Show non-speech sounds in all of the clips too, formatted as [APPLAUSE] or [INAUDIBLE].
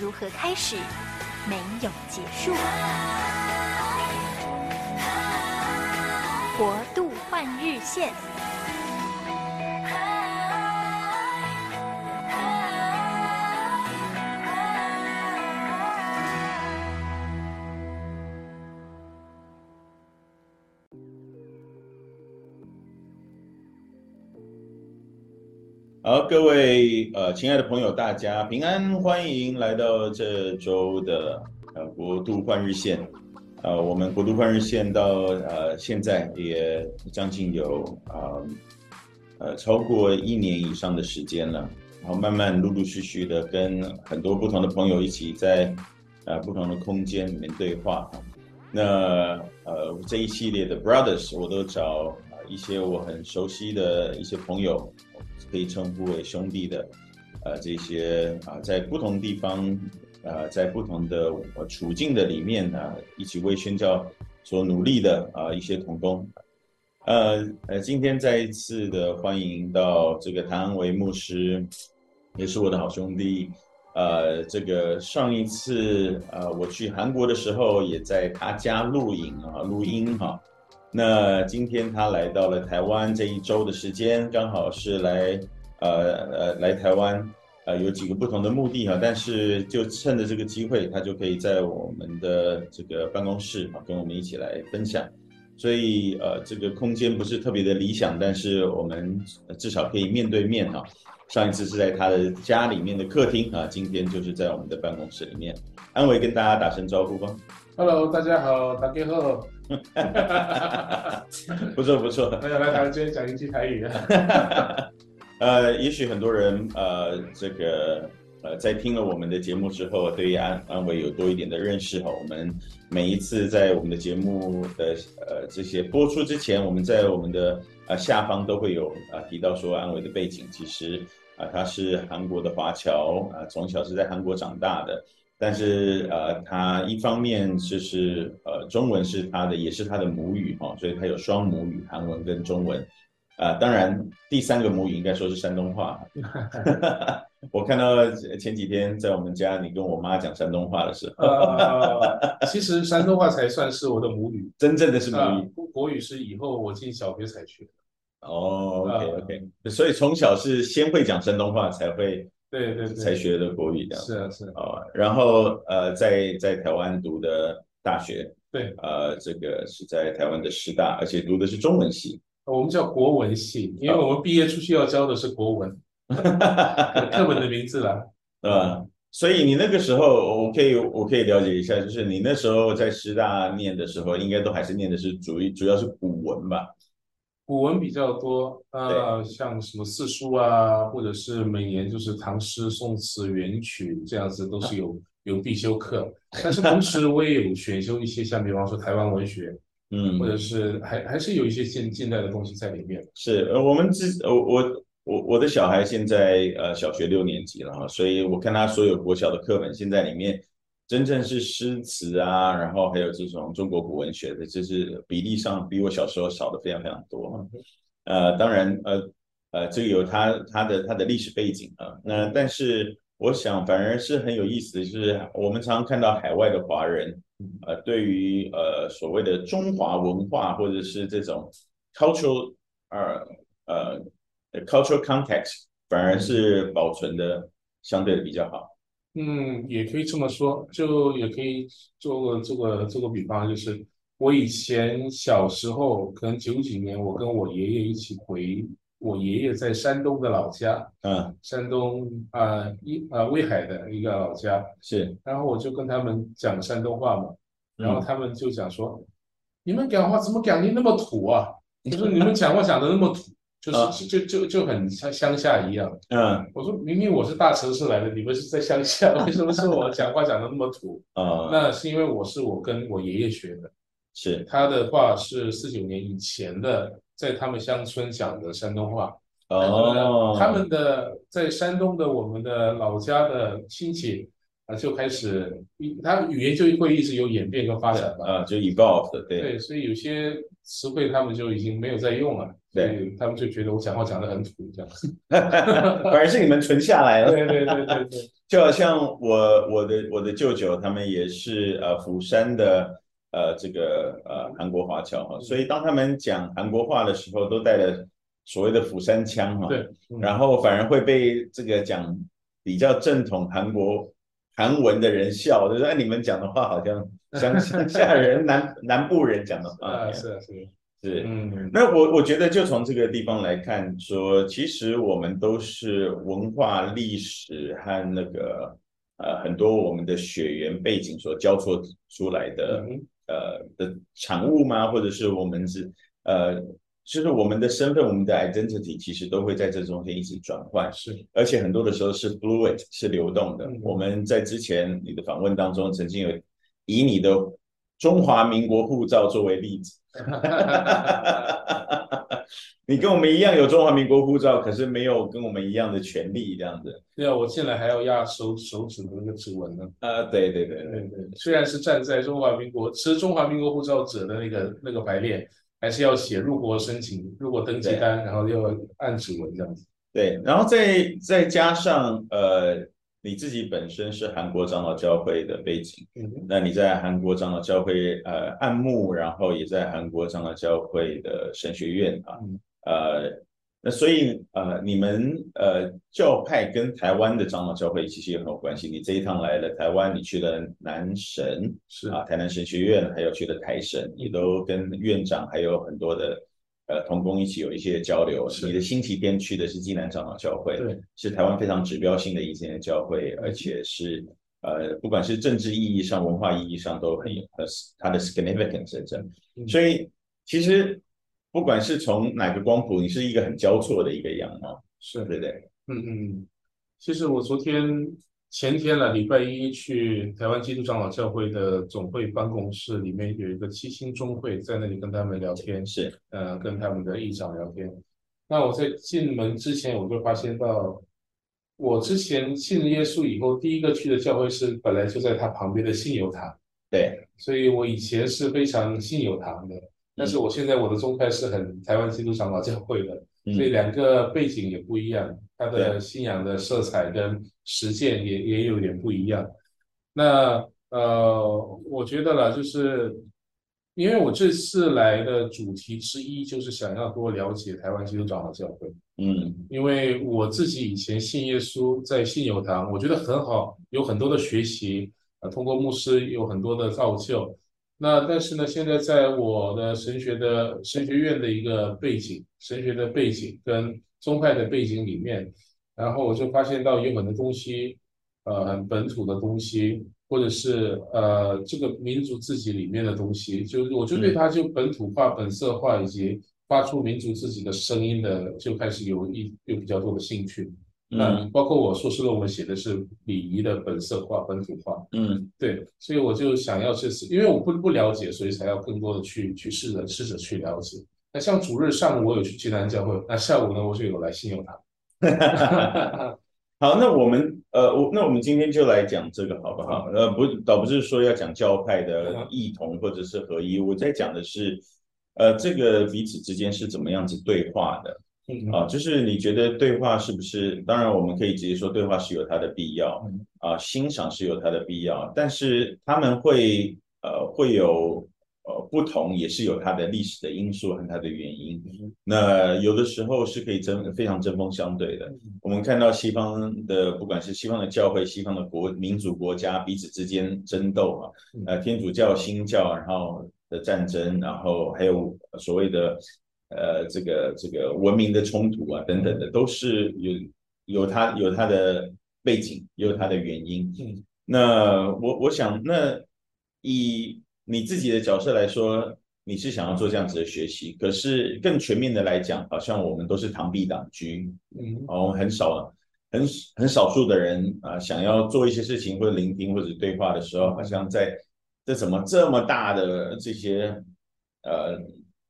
如何开始，没有结束。国度换日线。好，各位呃，亲爱的朋友，大家平安，欢迎来到这周的呃国度换日线。呃，我们国度换日线到呃现在也将近有呃，呃超过一年以上的时间了，然后慢慢陆陆续续的跟很多不同的朋友一起在呃不同的空间里面对话。那呃这一系列的 Brothers，我都找一些我很熟悉的一些朋友。可以称呼为兄弟的，呃，这些啊，在不同地方，呃，在不同的处境的里面呢，一起为宣教所努力的啊，一些同工，呃呃，今天再一次的欢迎到这个谭安维牧师，也是我的好兄弟，呃，这个上一次呃我去韩国的时候，也在他家录影啊，录音哈。那今天他来到了台湾这一周的时间，刚好是来，呃呃来台湾，呃有几个不同的目的哈，但是就趁着这个机会，他就可以在我们的这个办公室啊，跟我们一起来分享。所以呃这个空间不是特别的理想，但是我们至少可以面对面哈。上一次是在他的家里面的客厅啊，今天就是在我们的办公室里面。安伟跟大家打声招呼吧。Hello，大家好，大家好。不 [LAUGHS] 错不错，大家来台湾今天讲一句台语啊。[LAUGHS] 呃，也许很多人呃，这个呃，在听了我们的节目之后，对于安安维有多一点的认识哈。我们每一次在我们的节目的呃这些播出之前，我们在我们的呃下方都会有啊、呃、提到说安维的背景，其实啊、呃、他是韩国的华侨啊、呃，从小是在韩国长大的。但是呃，他一方面就是呃，中文是他的，也是他的母语哈、哦，所以他有双母语，韩文跟中文。啊、呃，当然第三个母语应该说是山东话。[LAUGHS] 我看到前几天在我们家，你跟我妈讲山东话的时候，呃、其实山东话才算是我的母语，真正的是母语。呃、国语是以后我进小学才学的。哦，OK OK，所以从小是先会讲山东话才会。对对对，才学的国语这样。是啊是啊。哦，然后呃，在在台湾读的大学。对。呃，这个是在台湾的师大，而且读的是中文系。我们叫国文系，因为我们毕业出去要教的是国文。[LAUGHS] 课本的名字啦。呃，所以你那个时候，我可以我可以了解一下，就是你那时候在师大念的时候，应该都还是念的是主主要是古文吧？古文比较多，呃，像什么四书啊，或者是每年就是唐诗、宋词、元曲这样子，都是有 [LAUGHS] 有必修课。但是同时我也有选修一些，像比方说台湾文学，[LAUGHS] 嗯，或者是还还是有一些近近代的东西在里面。是，呃，我们之我我我我的小孩现在呃小学六年级了哈，所以我看他所有国小的课本现在里面。真正是诗词啊，然后还有这种中国古文学的，就是比例上比我小时候少的非常非常多。呃，当然，呃呃，这个有它它的它的历史背景啊。那但是我想反而是很有意思的，就是我们常常看到海外的华人，呃，对于呃所谓的中华文化或者是这种 cultural 呃呃 cultural context，反而是保存的相对的比较好。嗯，也可以这么说，就也可以做个做个做个比方，就是我以前小时候，可能九几年，我跟我爷爷一起回我爷爷在山东的老家，嗯，山东啊一啊威海的一个老家，是，然后我就跟他们讲山东话嘛，然后他们就讲说，嗯、你们讲话怎么讲的那么土啊？[LAUGHS] 就是你们讲话讲的那么土。就是、啊、就就就很像乡下一样。嗯，我说明明我是大城市来的，你们是在乡下，为什么是我讲话讲的那么土？[LAUGHS] 啊，那是因为我是我跟我爷爷学的，是他的话是四九年以前的，在他们乡村讲的山东话。哦，他们的在山东的我们的老家的亲戚啊，就开始，他语言就会一直有演变跟发展嘛，啊，就 evolved，对。对，所以有些词汇他们就已经没有在用了，对，他们就觉得我讲话讲得很土这样，[LAUGHS] 反而是你们存下来了，对对对对对，[LAUGHS] 就好像我我的我的舅舅他们也是呃釜山的呃这个呃韩国华侨哈，所以当他们讲韩国话的时候都带了。所谓的釜山腔哈，对，然后反而会被这个讲比较正统韩国韩文的人笑，就是哎你们讲的话好像 [LAUGHS] 乡乡下人南南部人讲的话啊，是啊，是是，嗯，那我我觉得就从这个地方来看，说其实我们都是文化历史和那个呃很多我们的血缘背景所交错出来的、嗯、呃的产物吗？或者是我们是呃。就是我们的身份，我们的 identity 其实都会在这中间一直转换，是，而且很多的时候是 fluid，是流动的。嗯、我们在之前你的访问当中，曾经有以你的中华民国护照作为例子，[LAUGHS] 你跟我们一样有中华民国护照，可是没有跟我们一样的权利，这样子。对啊，我进来还要压手手指的那个指纹呢。啊，对对对对对，对，虽然是站在中华民国持中华民国护照者的那个那个排列。还是要写入国申请、入国登记单，然后要按指纹这样子。对，然后再再加上呃，你自己本身是韩国长老教会的背景，嗯，那你在韩国长老教会呃按牧，然后也在韩国长老教会的神学院啊，嗯、呃。那所以呃，你们呃教派跟台湾的长老教会其实也很有关系。你这一趟来了台湾，你去了南神是啊，台南神学院，还有去了台神，也都跟院长还有很多的呃同工一起有一些交流。你的星期天去的是济南长老教会，对，是台湾非常指标性的一间教会，而且是呃不管是政治意义上、文化意义上都很有呃它的 significance 在这。所以其实。不管是从哪个光谱，你是一个很交错的一个样貌，是对不对？嗯嗯。其实我昨天前天了，礼拜一去台湾基督长老教会的总会办公室里面有一个七星中会，在那里跟他们聊天，是呃跟他们的议长聊天。那我在进门之前，我就发现到，我之前信耶稣以后，第一个去的教会是本来就在他旁边的信友堂，对，所以我以前是非常信友堂的。但是我现在我的宗派是很台湾基督长老教会的，所以两个背景也不一样，他的信仰的色彩跟实践也也有点不一样。那呃，我觉得啦，就是因为我这次来的主题之一就是想要多了解台湾基督长老教会，嗯，因为我自己以前信耶稣，在信友堂，我觉得很好，有很多的学习啊，通过牧师有很多的造就。那但是呢，现在在我的神学的神学院的一个背景，神学的背景跟宗派的背景里面，然后我就发现到有很多东西，呃，很本土的东西，或者是呃这个民族自己里面的东西，就我就对它就本土化、本色化以及发出民族自己的声音的，就开始有一有比较多的兴趣。嗯，包括我硕士论文写的是礼仪的本色化、本土化。嗯，对，所以我就想要这次，因为我不不了解，所以才要更多的去去试着试着去了解。那像主日上午我有去济南教会，那下午呢我就有来信友堂。[LAUGHS] 好，那我们呃，我那我们今天就来讲这个好不好？呃，不，倒不是说要讲教派的异同或者是合一，我在讲的是，呃，这个彼此之间是怎么样子对话的。啊，就是你觉得对话是不是？当然，我们可以直接说对话是有它的必要，啊，欣赏是有它的必要，但是他们会呃会有呃不同，也是有它的历史的因素和它的原因。那有的时候是可以针非常针锋相对的。我们看到西方的，不管是西方的教会、西方的国民族国家彼此之间争斗啊，呃，天主教、新教，然后的战争，然后还有所谓的。呃，这个这个文明的冲突啊，等等的，都是有有它有它的背景，有它的原因。嗯，那我我想，那以你自己的角色来说，你是想要做这样子的学习，可是更全面的来讲，好像我们都是螳臂挡车，嗯，哦，很少很很少数的人啊、呃，想要做一些事情或者聆听或者对话的时候，好像在这怎么这么大的这些呃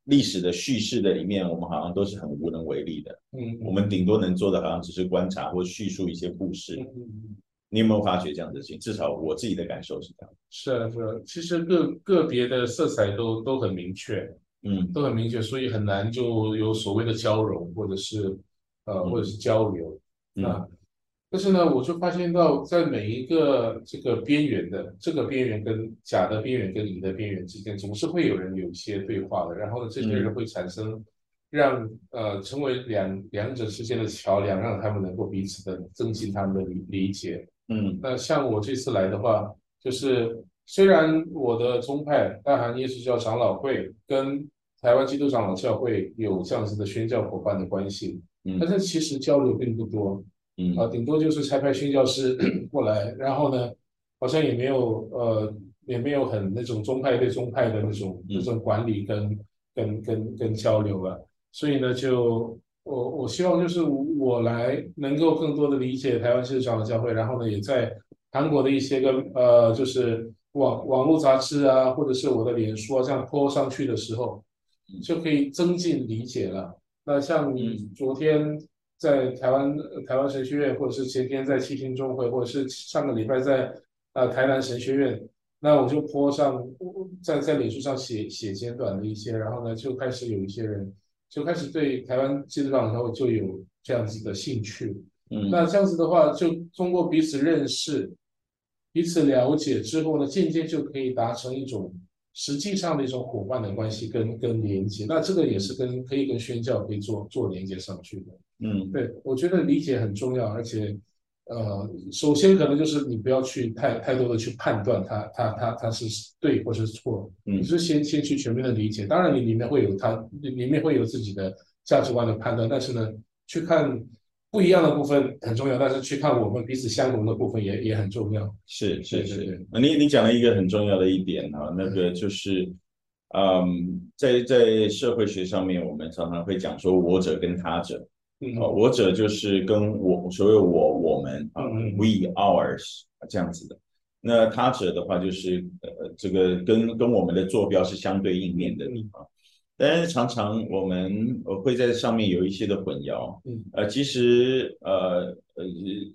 历史的叙事的里面，我们好像都是很无能为力的，嗯，我们顶多能做的，好像只是观察或叙述一些故事。嗯你有没有发觉这样事情？至少我自己的感受是这样。是啊，是啊，其实个个别的色彩都都很明确，嗯，都很明确，所以很难就有所谓的交融，或者是呃，嗯、或者是交流啊。嗯、但是呢，我就发现到在每一个这个边缘的这个边缘跟甲的边缘跟乙的边缘之间，总是会有人有一些对话的。然后呢，这些人会产生让、嗯、呃成为两两者之间的桥梁，让他们能够彼此的增进他们的理理解。嗯，那像我这次来的话，就是虽然我的宗派大韩耶稣教长老会跟台湾基督长老教会有这样子的宣教伙伴的关系，嗯，但是其实交流并不多，嗯啊，顶多就是差派宣教师 [CLEARS THROAT] 过来，然后呢，好像也没有呃也没有很那种宗派对宗派的那种那种管理跟跟跟跟交流了，所以呢就。我我希望就是我来能够更多的理解台湾基督长老教会，然后呢，也在韩国的一些个呃，就是网网络杂志啊，或者是我的脸书啊，这样 po 上去的时候，就可以增进理解了。那像你昨天在台湾台湾神学院，或者是前天在七星中会，或者是上个礼拜在呃台南神学院，那我就 po 上在在脸书上写写简短的一些，然后呢，就开始有一些人。就开始对台湾基督教然后就有这样子的兴趣，嗯，那这样子的话，就通过彼此认识、彼此了解之后呢，渐渐就可以达成一种实际上的一种伙伴的关系跟跟连接。那这个也是跟可以跟宣教可以做做连接上去的，嗯，对，我觉得理解很重要，而且。呃，首先可能就是你不要去太太多的去判断它，它它它是对或是错，嗯，你是先先去全面的理解。当然，你里面会有它，里面会有自己的价值观的判断，但是呢，去看不一样的部分很重要，但是去看我们彼此相同的部分也也很重要。是是是，你你讲了一个很重要的一点啊，那个就是，嗯，嗯，在在社会学上面，我们常常会讲说我者跟他者。啊，我者就是跟我所谓我我们啊，we ours 这样子的。那他者的话，就是呃，这个跟跟我们的坐标是相对应面的地方。但是常常我们会在上面有一些的混淆。嗯，呃，其实呃呃，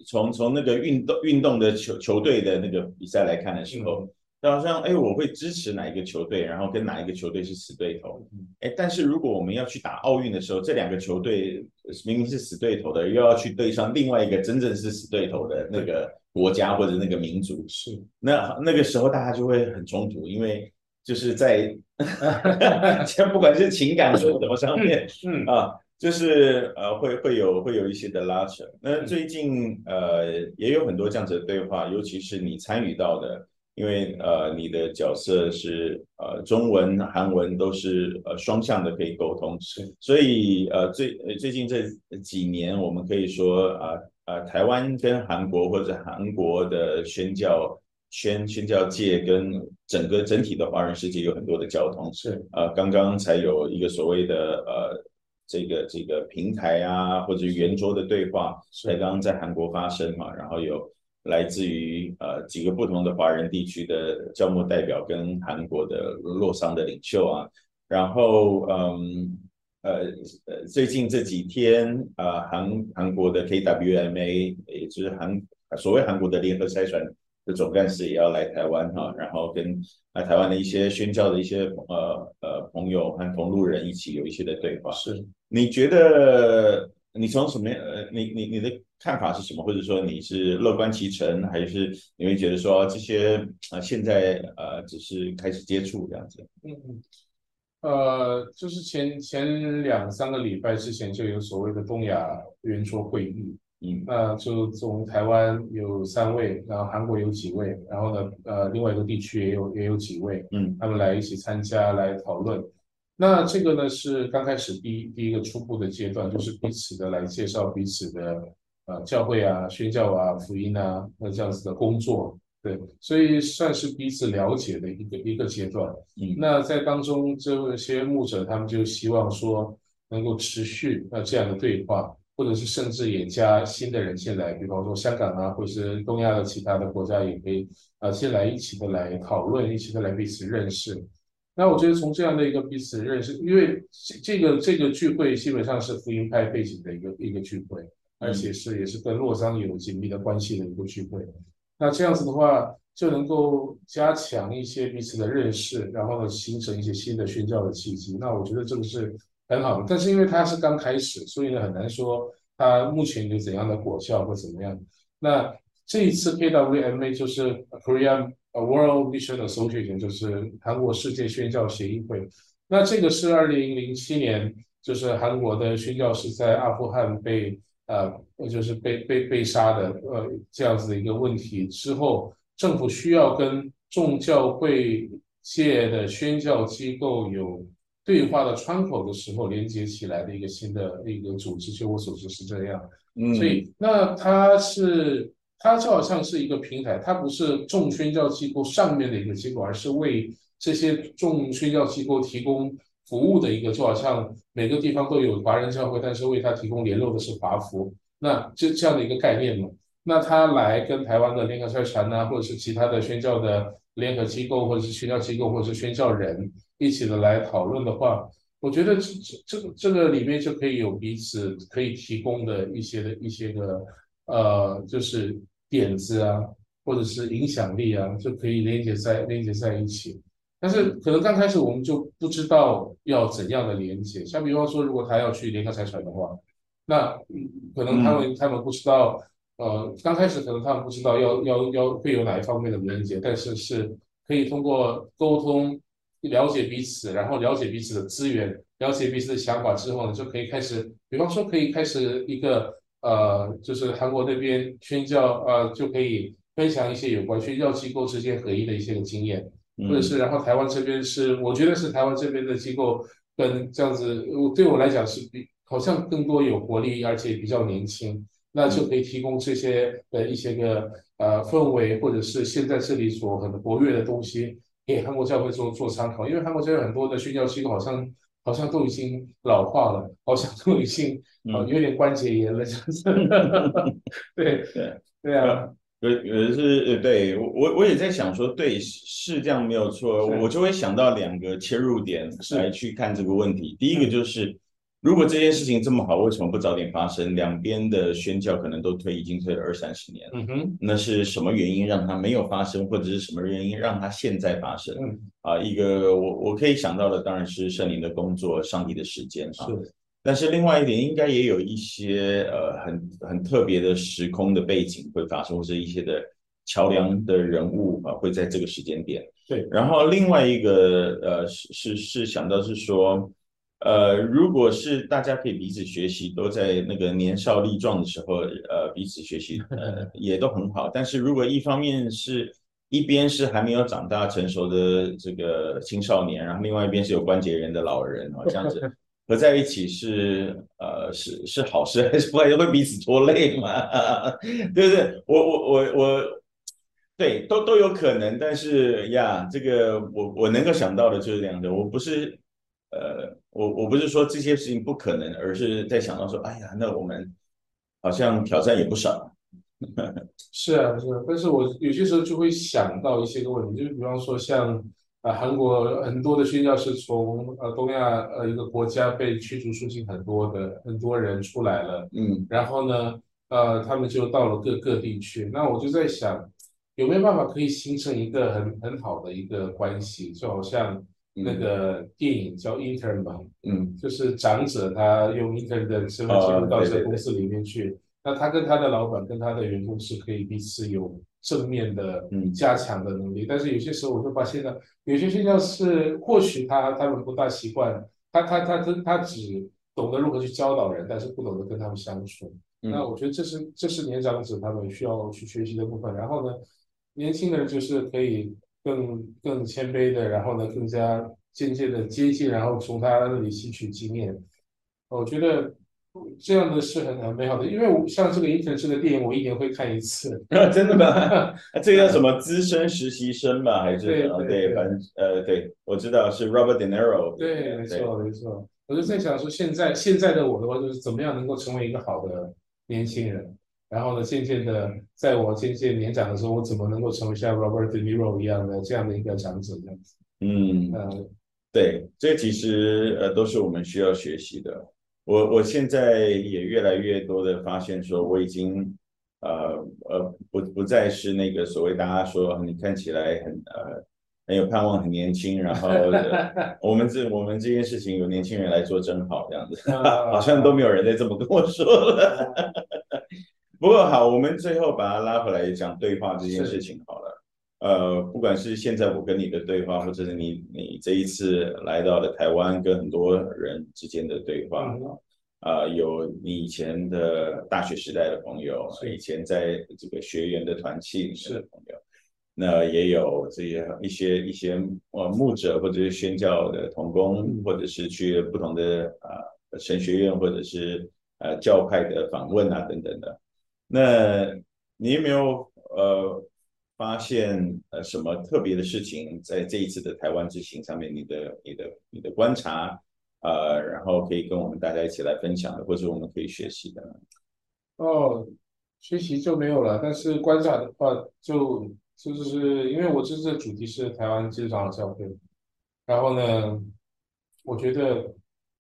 从从那个运动运动的球球队的那个比赛来看的时候。就好像哎，我会支持哪一个球队，然后跟哪一个球队是死对头。哎，但是如果我们要去打奥运的时候，这两个球队明明是死对头的，又要去对上另外一个真正是死对头的那个国家或者那个民族，是那那个时候大家就会很冲突，因为就是在，[LAUGHS] 不管是情感什么上面，嗯啊，就是呃会会有会有一些的拉扯。那最近呃也有很多这样子的对话，尤其是你参与到的。因为呃，你的角色是呃，中文、韩文都是呃双向的可以沟通，是，所以呃最最近这几年，我们可以说啊啊、呃呃，台湾跟韩国或者韩国的宣教宣宣教界跟整个整体的华人世界有很多的交通，是啊、呃，刚刚才有一个所谓的呃这个这个平台啊，或者圆桌的对话，才刚刚在韩国发生嘛，然后有。来自于呃几个不同的华人地区的教牧代表跟韩国的洛桑的领袖啊，然后嗯呃呃最近这几天啊、呃、韩韩国的 KWMA 也就是韩所谓韩国的联合差传的总干事也要来台湾哈、啊，然后跟啊台湾的一些宣教的一些呃呃朋友和同路人一起有一些的对话。是，你觉得你从什么呃你你你的？看法是什么？或者说你是乐观其成，还是你会觉得说这些啊、呃、现在呃只是开始接触这样子？嗯嗯，呃，就是前前两三个礼拜之前就有所谓的东亚圆桌会议，嗯，那就从台湾有三位，然后韩国有几位，然后呢呃另外一个地区也有也有几位，嗯，他们来一起参加来讨论。那这个呢是刚开始第一第一个初步的阶段，就是彼此的来介绍彼此的。呃，教会啊，宣教啊，福音啊，那这样子的工作，对，所以算是彼此了解的一个一个阶段。嗯，那在当中这些牧者他们就希望说能够持续那这样的对话，或者是甚至也加新的人进来，比方说香港啊，或者是东亚的其他的国家也可以呃进来一起的来讨论，一起的来彼此认识。那我觉得从这样的一个彼此认识，因为这个这个聚会基本上是福音派背景的一个一个聚会，而且是也是跟洛桑有紧密的关系的一个聚会。那这样子的话，就能够加强一些彼此的认识，然后呢，形成一些新的宣教的契机。那我觉得这个是很好，但是因为它是刚开始，所以呢，很难说它目前有怎样的果效或怎么样。那这一次 KWMA 就是 Korean。呃，World Mission Association 就是韩国世界宣教协议会。那这个是二零零七年，就是韩国的宣教士在阿富汗被呃，就是被被被杀的呃这样子的一个问题之后，政府需要跟众教会界的宣教机构有对话的窗口的时候，连接起来的一个新的一个组织。就我所知是这样。嗯，所以那它是。它就好像是一个平台，它不是众宣教机构上面的一个机构，而是为这些众宣教机构提供服务的一个，就好像每个地方都有华人教会，但是为它提供联络的是华服，那这这样的一个概念嘛。那他来跟台湾的联合宣传啊，或者是其他的宣教的联合机构，或者是宣教机构，或者是宣教人一起的来讨论的话，我觉得这这这个这个里面就可以有彼此可以提供的一些的一些个呃，就是。点子啊，或者是影响力啊，就可以连接在连接在一起。但是可能刚开始我们就不知道要怎样的连接。像比方说，如果他要去联合财产的话，那可能他们、嗯、他们不知道，呃，刚开始可能他们不知道要要要会有哪一方面的连接，但是是可以通过沟通了解彼此，然后了解彼此的资源，了解彼此的想法之后呢，就可以开始，比方说可以开始一个。呃，就是韩国那边宣教，呃，就可以分享一些有关宣教机构之间合一的一些个经验，或者是然后台湾这边是，我觉得是台湾这边的机构跟这样子，对我来讲是比好像更多有活力，而且比较年轻，那就可以提供这些的一些个呃氛围，或者是现在这里所很活跃的东西，给韩国教会做做参考，因为韩国教会很多的宣教机构好像。好像都已经老化了，好像都已经啊有点关节炎了，这样子。对对对啊，有有的是对我我我也在想说，对是这样没有错，我就会想到两个切入点来去看这个问题。第一个就是。如果这件事情这么好，为什么不早点发生？两边的宣教可能都推，已经推了二三十年了。嗯哼，那是什么原因让它没有发生，或者是什么原因让它现在发生？嗯，啊，一个我我可以想到的当然是圣灵的工作，上帝的时间啊。是，但是另外一点，应该也有一些呃很很特别的时空的背景会发生，或者一些的桥梁的人物啊会在这个时间点。对，然后另外一个呃是是是想到是说。呃，如果是大家可以彼此学习，都在那个年少力壮的时候，呃，彼此学习，呃，也都很好。但是如果一方面是一边是还没有长大成熟的这个青少年，然后另外一边是有关节炎的老人啊，这样子 [LAUGHS] 合在一起是呃是是好事还是不会会彼此拖累嘛？[LAUGHS] 对不对？我我我我，对，都都有可能。但是呀，这个我我能够想到的就是这样的，我不是。呃，我我不是说这些事情不可能，而是在想到说，哎呀，那我们好像挑战也不少。[LAUGHS] 是啊，是啊，但是我有些时候就会想到一些个问题，就是比方说像啊、呃，韩国很多的宣教是从呃东亚呃一个国家被驱逐出境，很多的很多人出来了，嗯，然后呢，呃，他们就到了各各地去。那我就在想，有没有办法可以形成一个很很好的一个关系，就好像。那个电影叫 Intern 吧，嗯，就是长者他用 Intern 的身份进入到这个公司里面去，那他跟他的老板跟他的员工是可以彼此有正面的加强的能力，嗯、但是有些时候我会发现呢，有些现象是或许他他们不大习惯，他他他他他只懂得如何去教导人，但是不懂得跟他们相处，嗯、那我觉得这是这是年长者他们需要去学习的部分，然后呢，年轻人就是可以。更更谦卑的，然后呢，更加渐渐的接近，然后从他那里吸取经验。我觉得这样的是很很美好的，因为我像这个《intern》这个电影，我一年会看一次。[LAUGHS] 真的吗？[LAUGHS] 这个叫什么资深实习生吧？还是对对，对，反正呃，对我知道是 Robert De Niro。对，没错没错。我就在想说，现在现在的我的话，就是怎么样能够成为一个好的年轻人。然后呢，渐渐的，在我渐渐年长的时候，我怎么能够成为像 Robert De Niro 一样的这样的一个长者这样子？嗯，呃，对，这其实呃都是我们需要学习的。我我现在也越来越多的发现，说我已经呃呃不不再是那个所谓大家说你看起来很呃很有盼望、很年轻，然后 [LAUGHS] 我们这我们这件事情有年轻人来做真好这样子，[LAUGHS] 好像都没有人再这么跟我说了。[LAUGHS] 不过好，我们最后把它拉回来讲对话这件事情好了。呃，不管是现在我跟你的对话，或者是你你这一次来到了台湾跟很多人之间的对话，啊、呃，有你以前的大学时代的朋友，以前在这个学员的团契是朋友，那也有这些一些一些呃牧者或者是宣教的同工，或者是去不同的啊、呃、神学院或者是呃教派的访问啊等等的，那你有没有呃？发现呃什么特别的事情在这一次的台湾之行上面，你的你的你的观察，呃，然后可以跟我们大家一起来分享的，或者我们可以学习的。哦，学习就没有了，但是观察的话就，就就是因为我这次的主题是台湾基督长老教会，然后呢，我觉得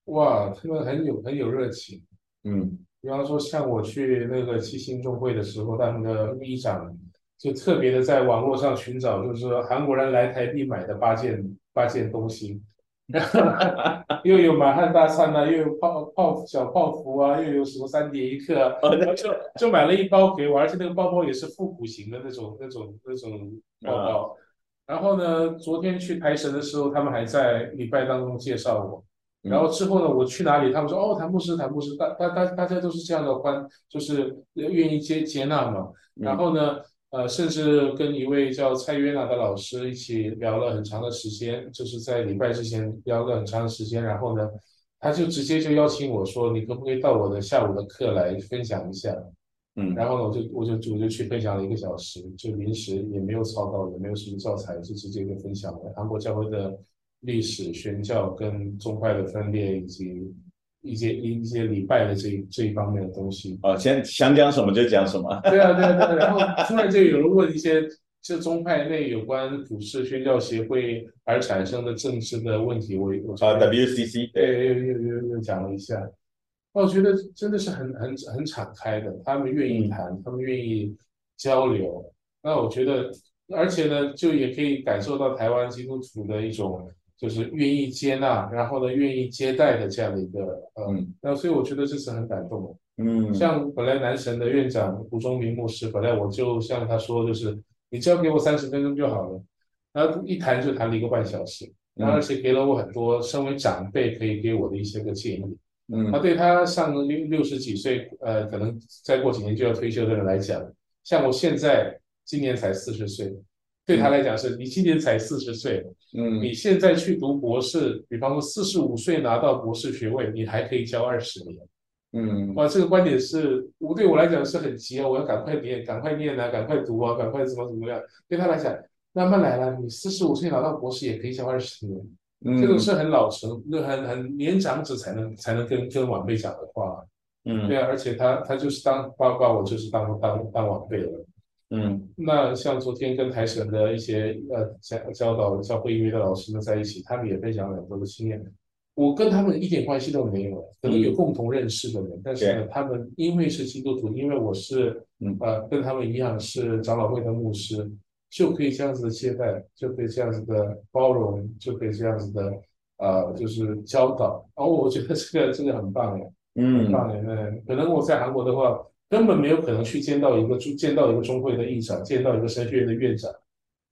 哇，他们很有很有热情，嗯，比方说像我去那个七星众会的时候，他们的秘书长。就特别的在网络上寻找，就是说韩国人来台币买的八件八件东西，[LAUGHS] 又有满汉大餐啊，又有泡泡小泡芙啊，又有什么三点一刻啊，就就买了一包给我，而且那个包包也是复古型的那种那种那种包包。然后呢，昨天去台神的时候，他们还在礼拜当中介绍我。然后之后呢，我去哪里，他们说哦，谭牧师，谭牧师，大大大大家都是这样的欢，就是愿意接接纳嘛。然后呢。呃，甚至跟一位叫蔡约娜的老师一起聊了很长的时间，就是在礼拜之前聊了很长的时间，然后呢，他就直接就邀请我说，你可不可以到我的下午的课来分享一下？嗯，然后呢，我就我就我就去分享了一个小时，就临时也没有草稿，也没有什么教材，就直接就分享了韩国教会的历史、宣教跟宗派的分裂以及。一些一一些礼拜的这这一方面的东西哦，先想讲什么就讲什么。对啊，对啊，对啊。然后突然就有人问一些这宗派内有关普世宣教协会而产生的政治的问题，我我啊 WCC 对，又又又又讲了一下。我觉得真的是很很很敞开的，他们愿意谈，嗯、他们愿意交流。那我觉得，而且呢，就也可以感受到台湾基督徒的一种。就是愿意接纳，然后呢，愿意接待的这样的一个，呃、嗯，那所以我觉得这是很感动的。嗯，像本来男神的院长胡忠明牧师，本来我就像他说，就是你只要给我三十分钟就好了，然后一谈就谈了一个半小时，然后而且给了我很多身为长辈可以给我的一些个建议。嗯，那对他上了六六十几岁，呃，可能再过几年就要退休的人来讲，像我现在今年才四十岁。对他来讲是，你今年才四十岁，嗯，你现在去读博士，比方说四十五岁拿到博士学位，你还可以教二十年，嗯，哇，这个观点是，我对我来讲是很急啊，我要赶快念，赶快念啊，赶快读啊，赶快怎么怎么样。对他来讲，慢慢来了，你四十五岁拿到博士也可以教二十年，嗯，这种是很老成，那很很年长者才能才能跟跟晚辈讲的话，嗯，对啊，而且他他就是当，包括我就是当当当晚辈了。嗯，那像昨天跟台神的一些呃教教导教会音乐的老师们在一起，他们也分享了很多的经验。我跟他们一点关系都没有，可能有共同认识的人，嗯、但是呢，他们因为是基督徒，因为我是呃跟他们一样是长老会的牧师，就可以这样子的接待，就可以这样子的包容，就可以这样子的呃就是教导。然后我觉得这个这个很棒哎，嗯，很棒哎。嗯，可能我在韩国的话。根本没有可能去见到一个见到一个中会的议长，见到一个神学院的院长，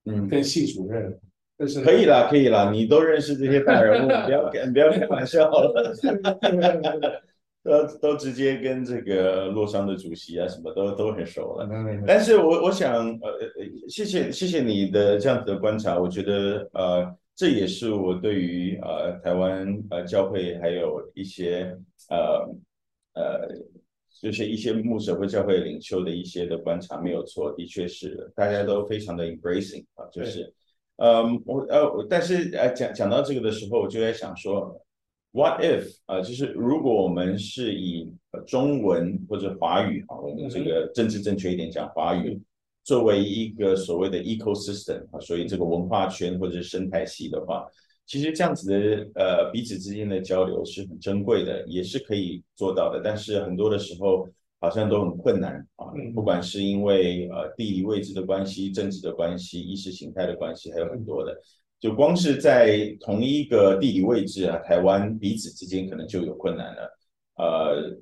嗯，跟系主任，但是可以啦，可以啦，你都认识这些大人物，[LAUGHS] 不要开不要开玩笑了，都都直接跟这个洛桑的主席啊，什么都都很熟了。但是我我想呃，谢谢谢谢你的这样子的观察，我觉得呃，这也是我对于呃台湾呃教会还有一些呃。呃，就是一些牧者或教会领袖的一些的观察没有错，的确是大家都非常的 embracing 啊，就是，嗯，我呃，但是呃讲讲到这个的时候，我就在想说，what if 啊、呃，就是如果我们是以中文或者华语啊，我们这个政治正确一点讲华语，作为一个所谓的 ecosystem 啊，所以这个文化圈或者是生态系的话。其实这样子的呃彼此之间的交流是很珍贵的，也是可以做到的。但是很多的时候好像都很困难啊，不管是因为呃地理位置的关系、政治的关系、意识形态的关系，还有很多的。就光是在同一个地理位置啊，台湾彼此之间可能就有困难了。呃，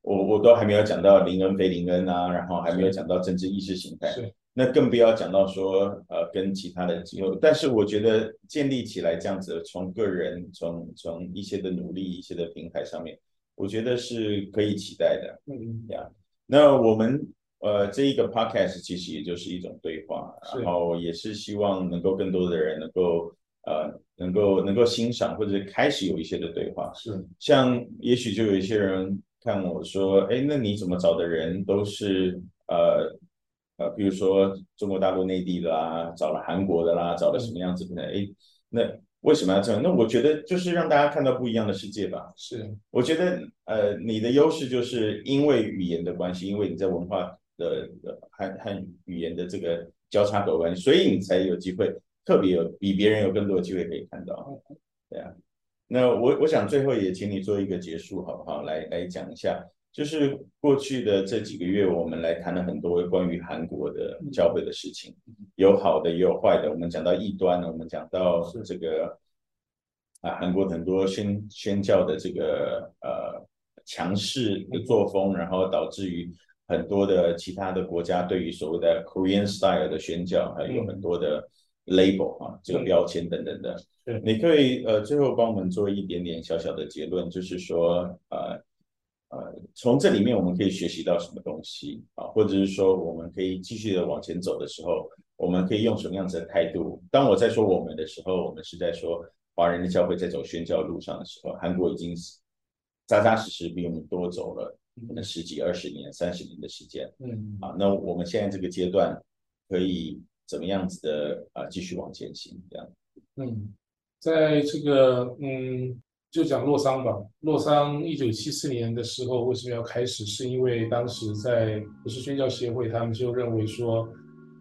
我我都还没有讲到林恩非林恩啊，然后还没有讲到政治意识形态。那更不要讲到说，呃，跟其他的机构，但是我觉得建立起来这样子，从个人，从从一些的努力，一些的平台上面，我觉得是可以期待的。嗯，呀，那我们呃这一个 podcast 其实也就是一种对话，然后也是希望能够更多的人能够呃能够能够欣赏或者开始有一些的对话。是，像也许就有一些人看我说，哎，那你怎么找的人都是呃。呃，比如说中国大陆内地的啦，找了韩国的啦，找了什么样子的？哎，那为什么要这样？那我觉得就是让大家看到不一样的世界吧。是，我觉得呃，你的优势就是因为语言的关系，因为你在文化的和和语言的这个交叉口关系，所以你才有机会特别有比别人有更多的机会可以看到。对啊，那我我想最后也请你做一个结束，好不好？来来讲一下。就是过去的这几个月，我们来谈了很多关于韩国的教会的事情，有好的也有坏的。我们讲到异端，我们讲到这个啊，韩国很多宣宣教的这个呃强势的作风，然后导致于很多的其他的国家对于所谓的 Korean style 的宣教，还有很多的 label 啊，这个标签等等的。你可以呃最后帮我们做一点点小小的结论，就是说呃。呃，从这里面我们可以学习到什么东西啊？或者是说，我们可以继续的往前走的时候，我们可以用什么样子的态度？当我在说我们的时候，我们是在说华人的教会在走宣教路上的时候，韩国已经扎扎实实比我们多走了可能十几、二十年、三十年的时间。嗯，啊，那我们现在这个阶段可以怎么样子的啊？继续往前行，这样。嗯，在这个嗯。就讲洛桑吧。洛桑一九七四年的时候为什么要开始？是因为当时在不是宣教协会，他们就认为说，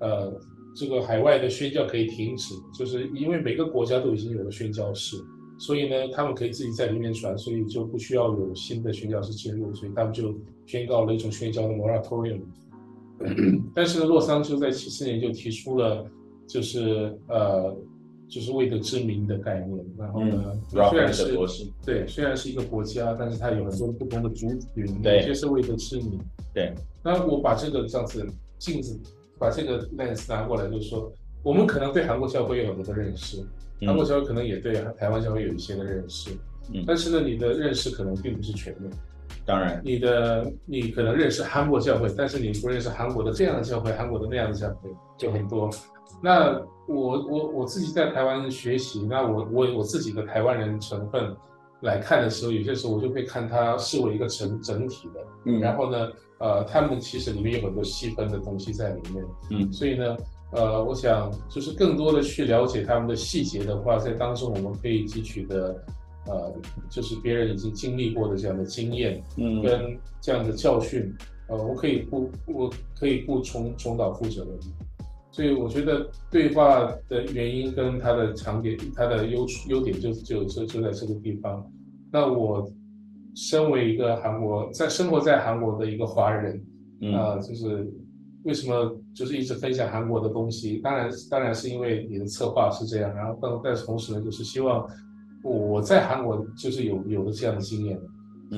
呃，这个海外的宣教可以停止，就是因为每个国家都已经有了宣教士，所以呢，他们可以自己在里面传，所以就不需要有新的宣教士进入，所以他们就宣告了一种宣教的 moratorium。但是呢，洛桑就在七四年就提出了，就是呃。就是未得之名的概念，然后呢，嗯、虽然是对，虽然是一个国家，但是它有很多不同的族群，有些是未得之名。对，那我把这个这样子镜子，把这个 lens 拿过来，就是说，我们可能对韩国教会有很多的认识，嗯、韩国教会可能也对台湾教会有一些的认识，嗯，但是呢，你的认识可能并不是全面。当然，你的你可能认识韩国教会，但是你不认识韩国的这样的教会，韩国的那样的教会就很多。那我我我自己在台湾学习，那我我我自己的台湾人成分来看的时候，有些时候我就会看它视为一个整整体的，嗯，然后呢，呃，他们其实里面有很多细分的东西在里面，嗯，所以呢，呃，我想就是更多的去了解他们的细节的话，在当中我们可以汲取的，呃，就是别人已经经历过的这样的经验，嗯，跟这样的教训，呃，我可以不我可以不重重蹈覆辙的。所以我觉得对话的原因跟它的长点、它的优优点就就就就在这个地方。那我身为一个韩国在生活在韩国的一个华人，啊、就是为什么就是一直分享韩国的东西？当然当然是因为你的策划是这样，然后但但是同时呢，就是希望我在韩国就是有有了这样的经验。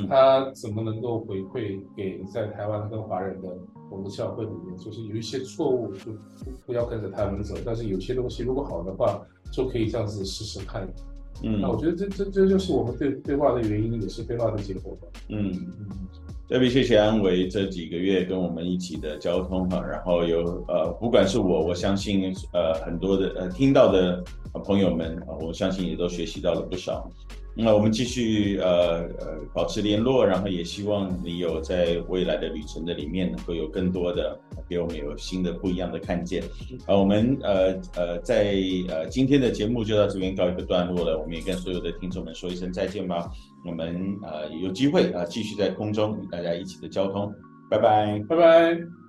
他怎么能够回馈给在台湾跟华人的我们的教会里面？就是有一些错误就不不要跟着他们走，但是有些东西如果好的话，就可以这样子试试看。嗯，那我觉得这这这就是我们对对话的原因，也是对话的结果吧。嗯嗯，特别谢谢安维这几个月跟我们一起的交通哈，然后有呃，不管是我，我相信呃很多的呃听到的朋友们啊，我相信也都学习到了不少。那我们继续呃呃保持联络，然后也希望你有在未来的旅程的里面能够有更多的给我们有新的不一样的看见。啊，我们呃呃在呃今天的节目就到这边告一个段落了，我们也跟所有的听众们说一声再见吧。我们呃有机会啊继续在空中与大家一起的交通，拜拜，拜拜。